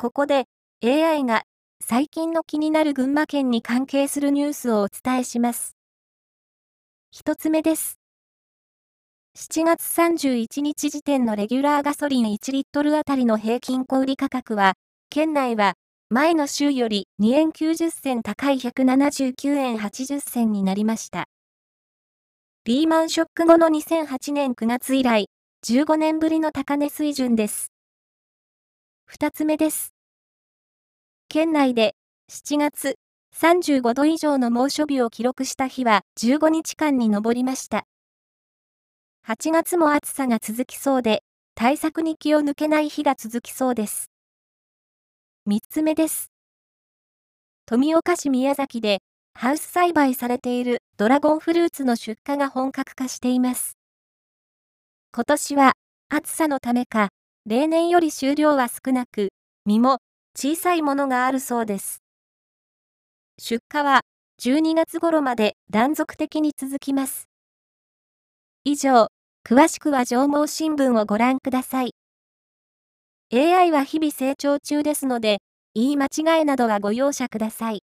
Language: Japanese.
ここで AI が最近の気になる群馬県に関係するニュースをお伝えします。一つ目です。7月31日時点のレギュラーガソリン1リットルあたりの平均小売価格は、県内は前の週より2円90銭高い179円80銭になりました。リーマンショック後の2008年9月以来、15年ぶりの高値水準です。二つ目です。県内で7月35度以上の猛暑日を記録した日は15日間に上りました。8月も暑さが続きそうで、対策に気を抜けない日が続きそうです。3つ目です。富岡市宮崎でハウス栽培されているドラゴンフルーツの出荷が本格化しています。今年は暑さのためか、例年より収量は少なく、実も小さいものがあるそうです。出荷は12月頃まで断続的に続きます。以上、詳しくは上毛新聞をご覧ください。AI は日々成長中ですので、言い間違いなどはご容赦ください。